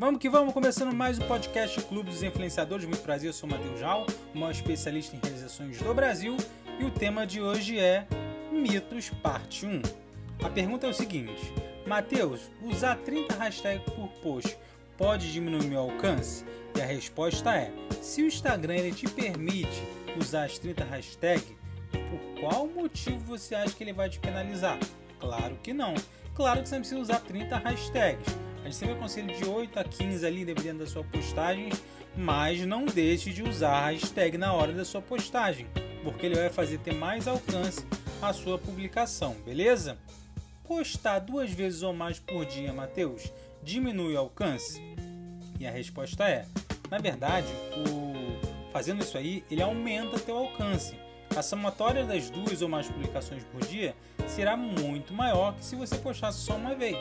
Vamos que vamos, começando mais o podcast Clube dos Influenciadores. Muito prazer, eu sou o Matheus Jal, o maior especialista em realizações do Brasil. E o tema de hoje é Mitos Parte 1. A pergunta é o seguinte: Matheus, usar 30 hashtags por post pode diminuir meu alcance? E a resposta é: se o Instagram ele te permite usar as 30 hashtags, por qual motivo você acha que ele vai te penalizar? Claro que não. Claro que você não precisa usar 30 hashtags a gente sempre aconselha de 8 a 15 ali, dependendo da sua postagem, mas não deixe de usar a hashtag na hora da sua postagem, porque ele vai fazer ter mais alcance a sua publicação, beleza? Postar duas vezes ou mais por dia, Matheus, diminui o alcance? E a resposta é: na verdade, o... fazendo isso aí, ele aumenta teu alcance. A somatória das duas ou mais publicações por dia será muito maior que se você postasse só uma vez.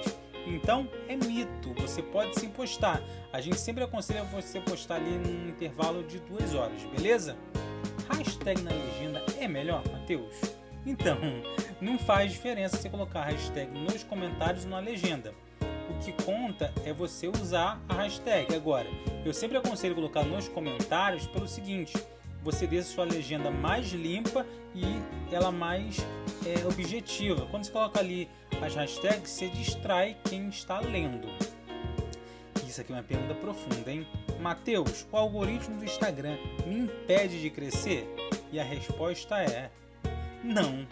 Então é mito, você pode sim postar. A gente sempre aconselha você postar ali num intervalo de duas horas, beleza? Hashtag na legenda é melhor, Matheus? Então, não faz diferença você colocar hashtag nos comentários ou na legenda. O que conta é você usar a hashtag. Agora, eu sempre aconselho colocar nos comentários pelo seguinte: você deixa sua legenda mais limpa e ela mais é, objetiva. Quando você coloca ali as hashtags, você distrai quem está lendo. Isso aqui é uma pergunta profunda, hein? Mateus, o algoritmo do Instagram me impede de crescer? E a resposta é não.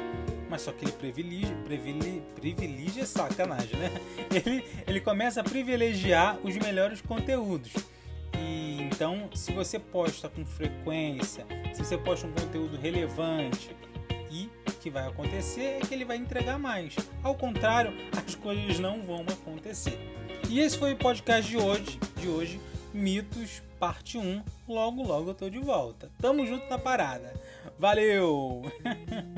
Mas só que ele privilegia, privilegia, privilegia sacanagem, né? Ele, ele começa a privilegiar os melhores conteúdos. E então, se você posta com frequência, se você posta um conteúdo relevante, e o que vai acontecer é que ele vai entregar mais. Ao contrário, as coisas não vão acontecer. E esse foi o podcast de hoje, de hoje, Mitos parte 1. Logo logo eu tô de volta. Tamo junto na parada. Valeu.